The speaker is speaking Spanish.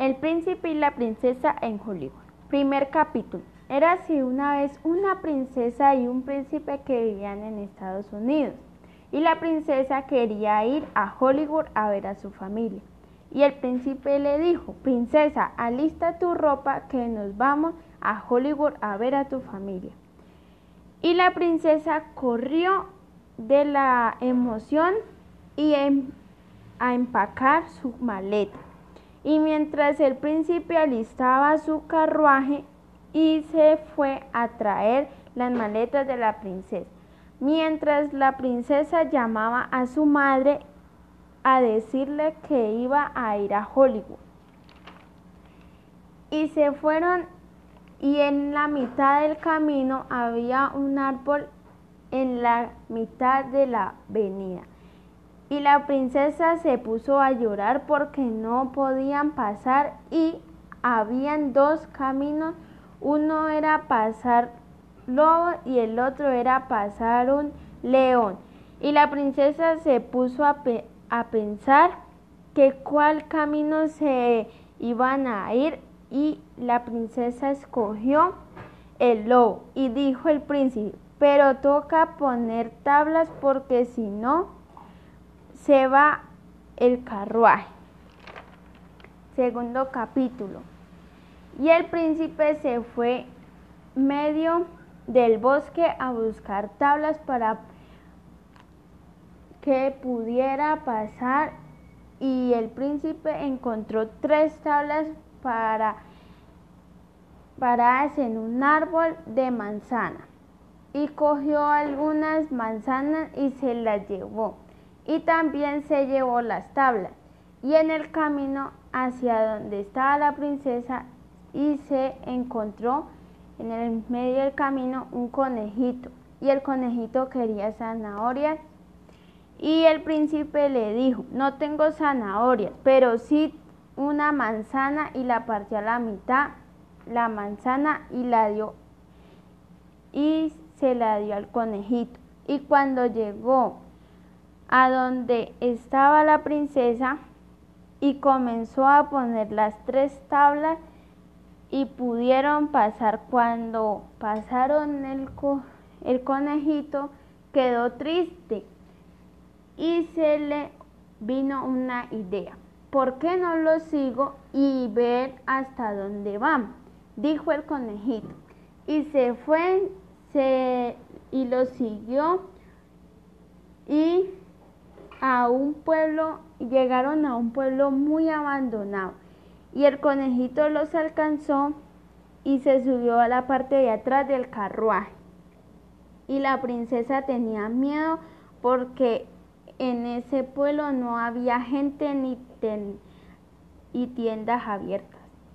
El príncipe y la princesa en Hollywood. Primer capítulo. Era así una vez una princesa y un príncipe que vivían en Estados Unidos. Y la princesa quería ir a Hollywood a ver a su familia. Y el príncipe le dijo, princesa, alista tu ropa que nos vamos a Hollywood a ver a tu familia. Y la princesa corrió de la emoción y em, a empacar su maleta y mientras el príncipe alistaba su carruaje y se fue a traer las maletas de la princesa, mientras la princesa llamaba a su madre a decirle que iba a ir a Hollywood. Y se fueron y en la mitad del camino había un árbol en la mitad de la avenida. Y la princesa se puso a llorar porque no podían pasar y habían dos caminos. Uno era pasar lobo y el otro era pasar un león. Y la princesa se puso a, a pensar que cuál camino se iban a ir y la princesa escogió el lobo y dijo el príncipe, pero toca poner tablas porque si no, se va el carruaje. Segundo capítulo. Y el príncipe se fue medio del bosque a buscar tablas para que pudiera pasar y el príncipe encontró tres tablas para paradas en un árbol de manzana y cogió algunas manzanas y se las llevó y también se llevó las tablas. Y en el camino hacia donde estaba la princesa y se encontró en el medio del camino un conejito y el conejito quería zanahorias y el príncipe le dijo, no tengo zanahorias, pero sí una manzana y la partió a la mitad, la manzana y la dio y se la dio al conejito. Y cuando llegó a donde estaba la princesa y comenzó a poner las tres tablas y pudieron pasar. Cuando pasaron el, el conejito quedó triste y se le vino una idea. ¿Por qué no lo sigo y ver hasta dónde van? Dijo el conejito. Y se fue se, y lo siguió y a un pueblo, llegaron a un pueblo muy abandonado y el conejito los alcanzó y se subió a la parte de atrás del carruaje. Y la princesa tenía miedo porque en ese pueblo no había gente ni tiendas abiertas.